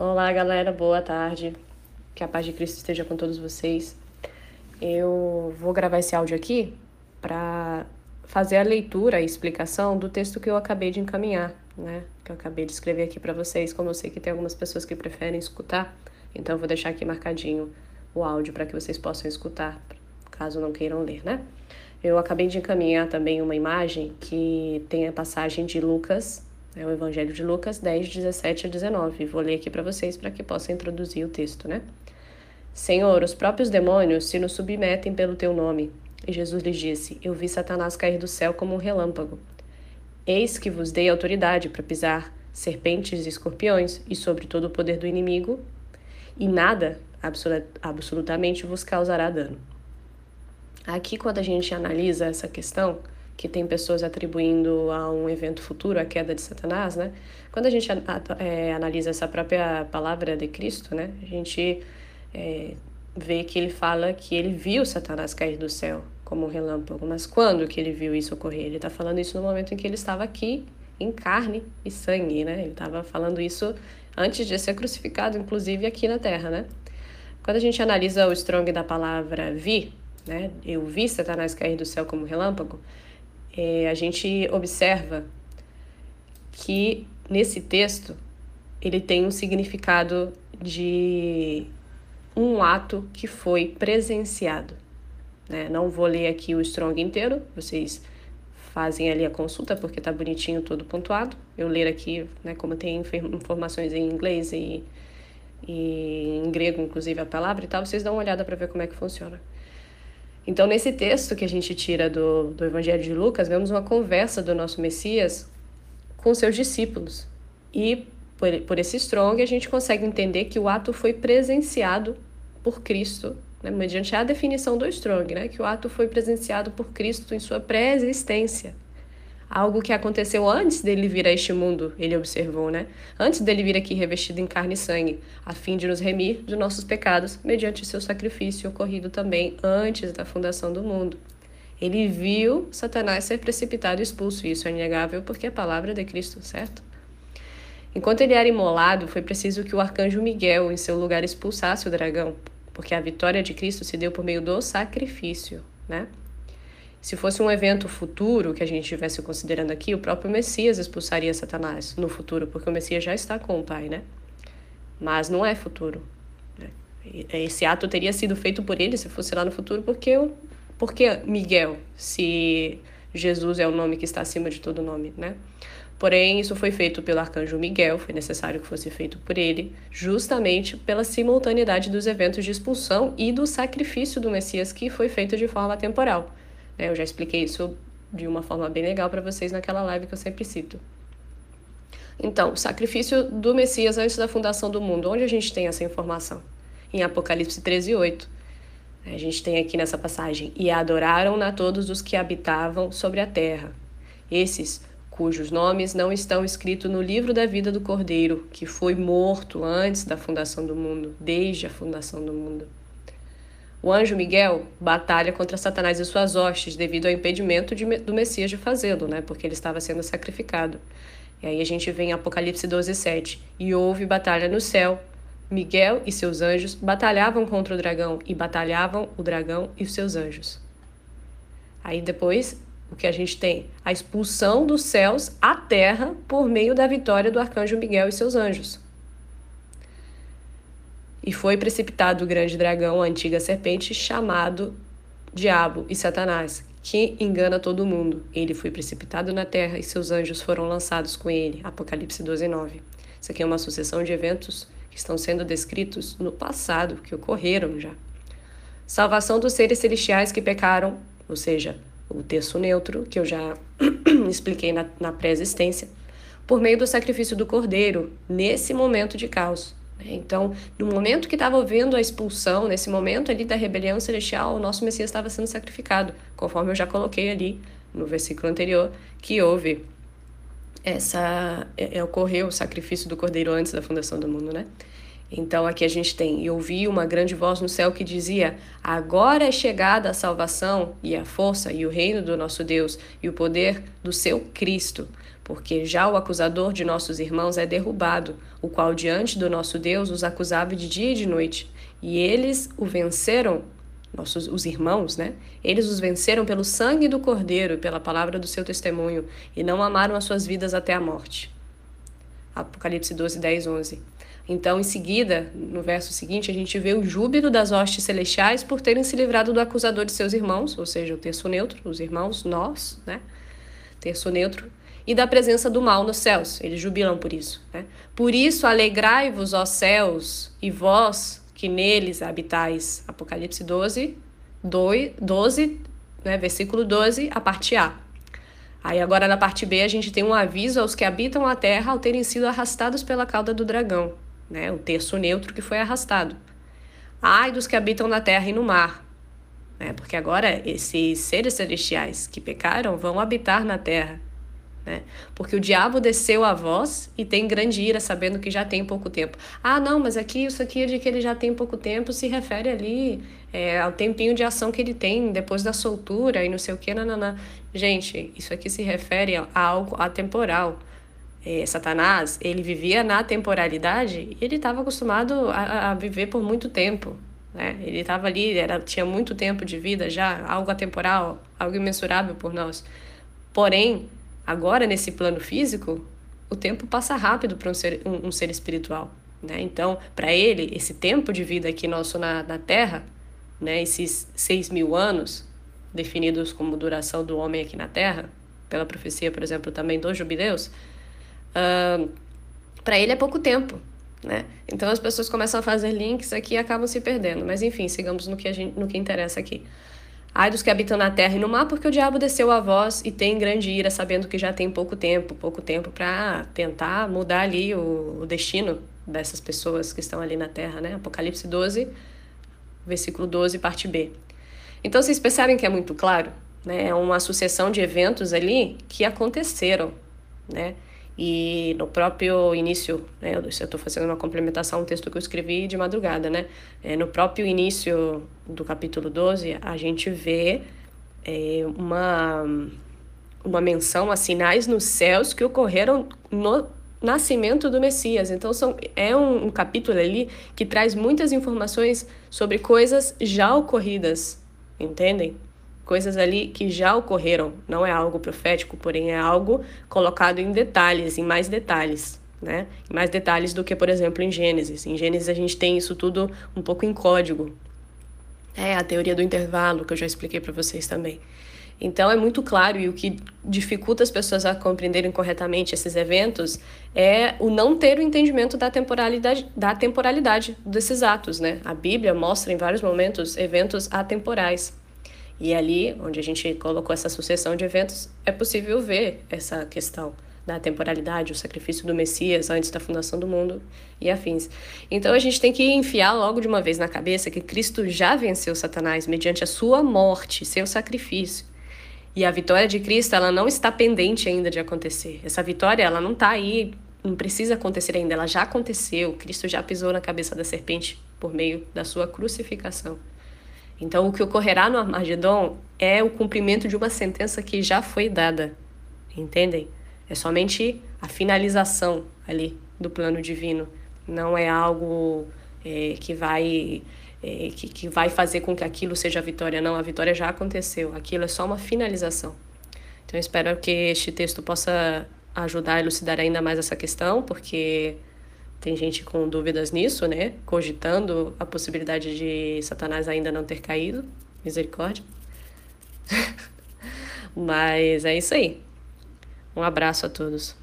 Olá, galera, boa tarde. Que a paz de Cristo esteja com todos vocês. Eu vou gravar esse áudio aqui para fazer a leitura e explicação do texto que eu acabei de encaminhar, né? Que eu acabei de escrever aqui para vocês. Como eu sei que tem algumas pessoas que preferem escutar, então eu vou deixar aqui marcadinho o áudio para que vocês possam escutar, caso não queiram ler, né? Eu acabei de encaminhar também uma imagem que tem a passagem de Lucas é o Evangelho de Lucas 10, 17 a 19. Vou ler aqui para vocês para que possa introduzir o texto, né? Senhor, os próprios demônios se nos submetem pelo teu nome. E Jesus lhes disse: Eu vi Satanás cair do céu como um relâmpago. Eis que vos dei autoridade para pisar serpentes e escorpiões e sobre todo o poder do inimigo, e nada, absolutamente, vos causará dano. Aqui, quando a gente analisa essa questão, que tem pessoas atribuindo a um evento futuro a queda de Satanás, né? Quando a gente é, analisa essa própria palavra de Cristo, né? A gente é, vê que ele fala que ele viu Satanás cair do céu como um relâmpago. Mas quando que ele viu isso ocorrer? Ele está falando isso no momento em que ele estava aqui em carne e sangue, né? Ele estava falando isso antes de ser crucificado, inclusive aqui na Terra, né? Quando a gente analisa o strong da palavra vi, né? Eu vi Satanás cair do céu como relâmpago é, a gente observa que nesse texto ele tem um significado de um ato que foi presenciado. Né? Não vou ler aqui o Strong inteiro, vocês fazem ali a consulta porque tá bonitinho todo pontuado. Eu ler aqui, né, como tem informações em inglês e, e em grego, inclusive a palavra e tal, vocês dão uma olhada para ver como é que funciona. Então, nesse texto que a gente tira do, do Evangelho de Lucas, vemos uma conversa do nosso Messias com seus discípulos. E por, por esse strong, a gente consegue entender que o ato foi presenciado por Cristo, né, mediante a definição do strong, né, que o ato foi presenciado por Cristo em sua pré-existência algo que aconteceu antes dele vir a este mundo, ele observou, né? Antes dele vir aqui revestido em carne e sangue, a fim de nos remir de nossos pecados, mediante seu sacrifício ocorrido também antes da fundação do mundo. Ele viu Satanás ser precipitado e expulso, e isso é inegável porque é a palavra de Cristo, certo? Enquanto ele era imolado, foi preciso que o arcanjo Miguel, em seu lugar, expulsasse o dragão, porque a vitória de Cristo se deu por meio do sacrifício, né? Se fosse um evento futuro que a gente estivesse considerando aqui, o próprio Messias expulsaria Satanás no futuro, porque o Messias já está com o Pai, né? Mas não é futuro. Né? Esse ato teria sido feito por ele se fosse lá no futuro, porque, porque Miguel, se Jesus é o nome que está acima de todo nome, né? Porém, isso foi feito pelo arcanjo Miguel, foi necessário que fosse feito por ele, justamente pela simultaneidade dos eventos de expulsão e do sacrifício do Messias que foi feito de forma temporal. Né? Eu já expliquei isso de uma forma bem legal para vocês naquela live que eu sempre cito. Então, o sacrifício do Messias antes da fundação do mundo. Onde a gente tem essa informação? Em Apocalipse 13, 8. A gente tem aqui nessa passagem: E adoraram a todos os que habitavam sobre a terra. Esses cujos nomes não estão escritos no livro da vida do Cordeiro, que foi morto antes da fundação do mundo, desde a fundação do mundo. O anjo Miguel batalha contra Satanás e suas hostes devido ao impedimento de, do Messias de fazê-lo, né? Porque ele estava sendo sacrificado. E aí a gente vê em Apocalipse 12, 7. E houve batalha no céu. Miguel e seus anjos batalhavam contra o dragão e batalhavam o dragão e os seus anjos. Aí depois o que a gente tem? A expulsão dos céus à terra por meio da vitória do arcanjo Miguel e seus anjos. E foi precipitado o grande dragão, a antiga serpente, chamado Diabo e Satanás, que engana todo mundo. Ele foi precipitado na terra e seus anjos foram lançados com ele. Apocalipse 12, 9. Isso aqui é uma sucessão de eventos que estão sendo descritos no passado, que ocorreram já. Salvação dos seres celestiais que pecaram, ou seja, o terço neutro, que eu já expliquei na, na pré-existência, por meio do sacrifício do cordeiro, nesse momento de caos. Né? Então, no momento que estava havendo a expulsão, nesse momento ali da rebelião celestial, o nosso Messias estava sendo sacrificado, conforme eu já coloquei ali no versículo anterior, que houve essa é, é, ocorreu o sacrifício do cordeiro antes da fundação do mundo, né? Então aqui a gente tem, e ouvi uma grande voz no céu que dizia: Agora é chegada a salvação e a força e o reino do nosso Deus e o poder do seu Cristo, porque já o acusador de nossos irmãos é derrubado, o qual diante do nosso Deus os acusava de dia e de noite. E eles o venceram, nossos os irmãos, né? Eles os venceram pelo sangue do Cordeiro e pela palavra do seu testemunho, e não amaram as suas vidas até a morte. Apocalipse 12, 10, 11. Então, em seguida, no verso seguinte, a gente vê o júbilo das hostes celestiais por terem se livrado do acusador de seus irmãos, ou seja, o terço neutro, os irmãos, nós, né? Terço neutro, e da presença do mal nos céus. Eles jubilam por isso. Né? Por isso, alegrai-vos, ó céus, e vós que neles habitais. Apocalipse 12, 12 né, versículo 12, a parte A. Aí agora na parte B a gente tem um aviso aos que habitam a terra ao terem sido arrastados pela cauda do dragão, né? O terço neutro que foi arrastado. Ai dos que habitam na terra e no mar, né? Porque agora esses seres celestiais que pecaram vão habitar na terra né? Porque o diabo desceu a voz e tem grande ira, sabendo que já tem pouco tempo. Ah, não, mas aqui isso aqui de que ele já tem pouco tempo se refere ali é, ao tempinho de ação que ele tem depois da soltura e não sei o que, não. Gente, isso aqui se refere a algo atemporal. É, Satanás, ele vivia na temporalidade e ele estava acostumado a, a viver por muito tempo. Né? Ele estava ali, era, tinha muito tempo de vida já, algo atemporal, algo imensurável por nós. Porém, Agora, nesse plano físico, o tempo passa rápido para um ser, um, um ser espiritual. Né? Então, para ele, esse tempo de vida aqui nosso na, na Terra, né, esses seis mil anos, definidos como duração do homem aqui na Terra, pela profecia, por exemplo, também dos jubileus, uh, para ele é pouco tempo. Né? Então as pessoas começam a fazer links aqui e acabam se perdendo. Mas enfim, sigamos no que, a gente, no que interessa aqui. Ai dos que habitam na terra e no mar, porque o diabo desceu a voz e tem grande ira, sabendo que já tem pouco tempo, pouco tempo para tentar mudar ali o, o, destino dessas pessoas que estão ali na terra, né? Apocalipse 12, versículo 12, parte B. Então vocês percebem que é muito claro, né? É uma sucessão de eventos ali que aconteceram, né? E no próprio início, né, eu estou fazendo uma complementação a um texto que eu escrevi de madrugada, né? É, no próprio início do capítulo 12, a gente vê é, uma, uma menção a sinais nos céus que ocorreram no nascimento do Messias. Então, são, é um, um capítulo ali que traz muitas informações sobre coisas já ocorridas, entendem? Coisas ali que já ocorreram. Não é algo profético, porém é algo colocado em detalhes, em mais detalhes. Né? Mais detalhes do que, por exemplo, em Gênesis. Em Gênesis a gente tem isso tudo um pouco em código. É a teoria do intervalo, que eu já expliquei para vocês também. Então é muito claro e o que dificulta as pessoas a compreenderem corretamente esses eventos é o não ter o entendimento da temporalidade, da temporalidade desses atos, né? A Bíblia mostra em vários momentos eventos atemporais. E ali, onde a gente colocou essa sucessão de eventos, é possível ver essa questão da temporalidade, o sacrifício do Messias antes da fundação do mundo e afins. Então a gente tem que enfiar logo de uma vez na cabeça que Cristo já venceu Satanás mediante a sua morte, seu sacrifício. E a vitória de Cristo, ela não está pendente ainda de acontecer. Essa vitória, ela não está aí, não precisa acontecer ainda, ela já aconteceu. Cristo já pisou na cabeça da serpente por meio da sua crucificação. Então, o que ocorrerá no Armagedon é o cumprimento de uma sentença que já foi dada. Entendem? É somente a finalização ali do plano divino. Não é algo é, que vai é, que, que vai fazer com que aquilo seja a vitória. Não, a vitória já aconteceu. Aquilo é só uma finalização. Então, espero que este texto possa ajudar a elucidar ainda mais essa questão, porque tem gente com dúvidas nisso, né? Cogitando a possibilidade de Satanás ainda não ter caído. Misericórdia. Mas é isso aí. Um abraço a todos.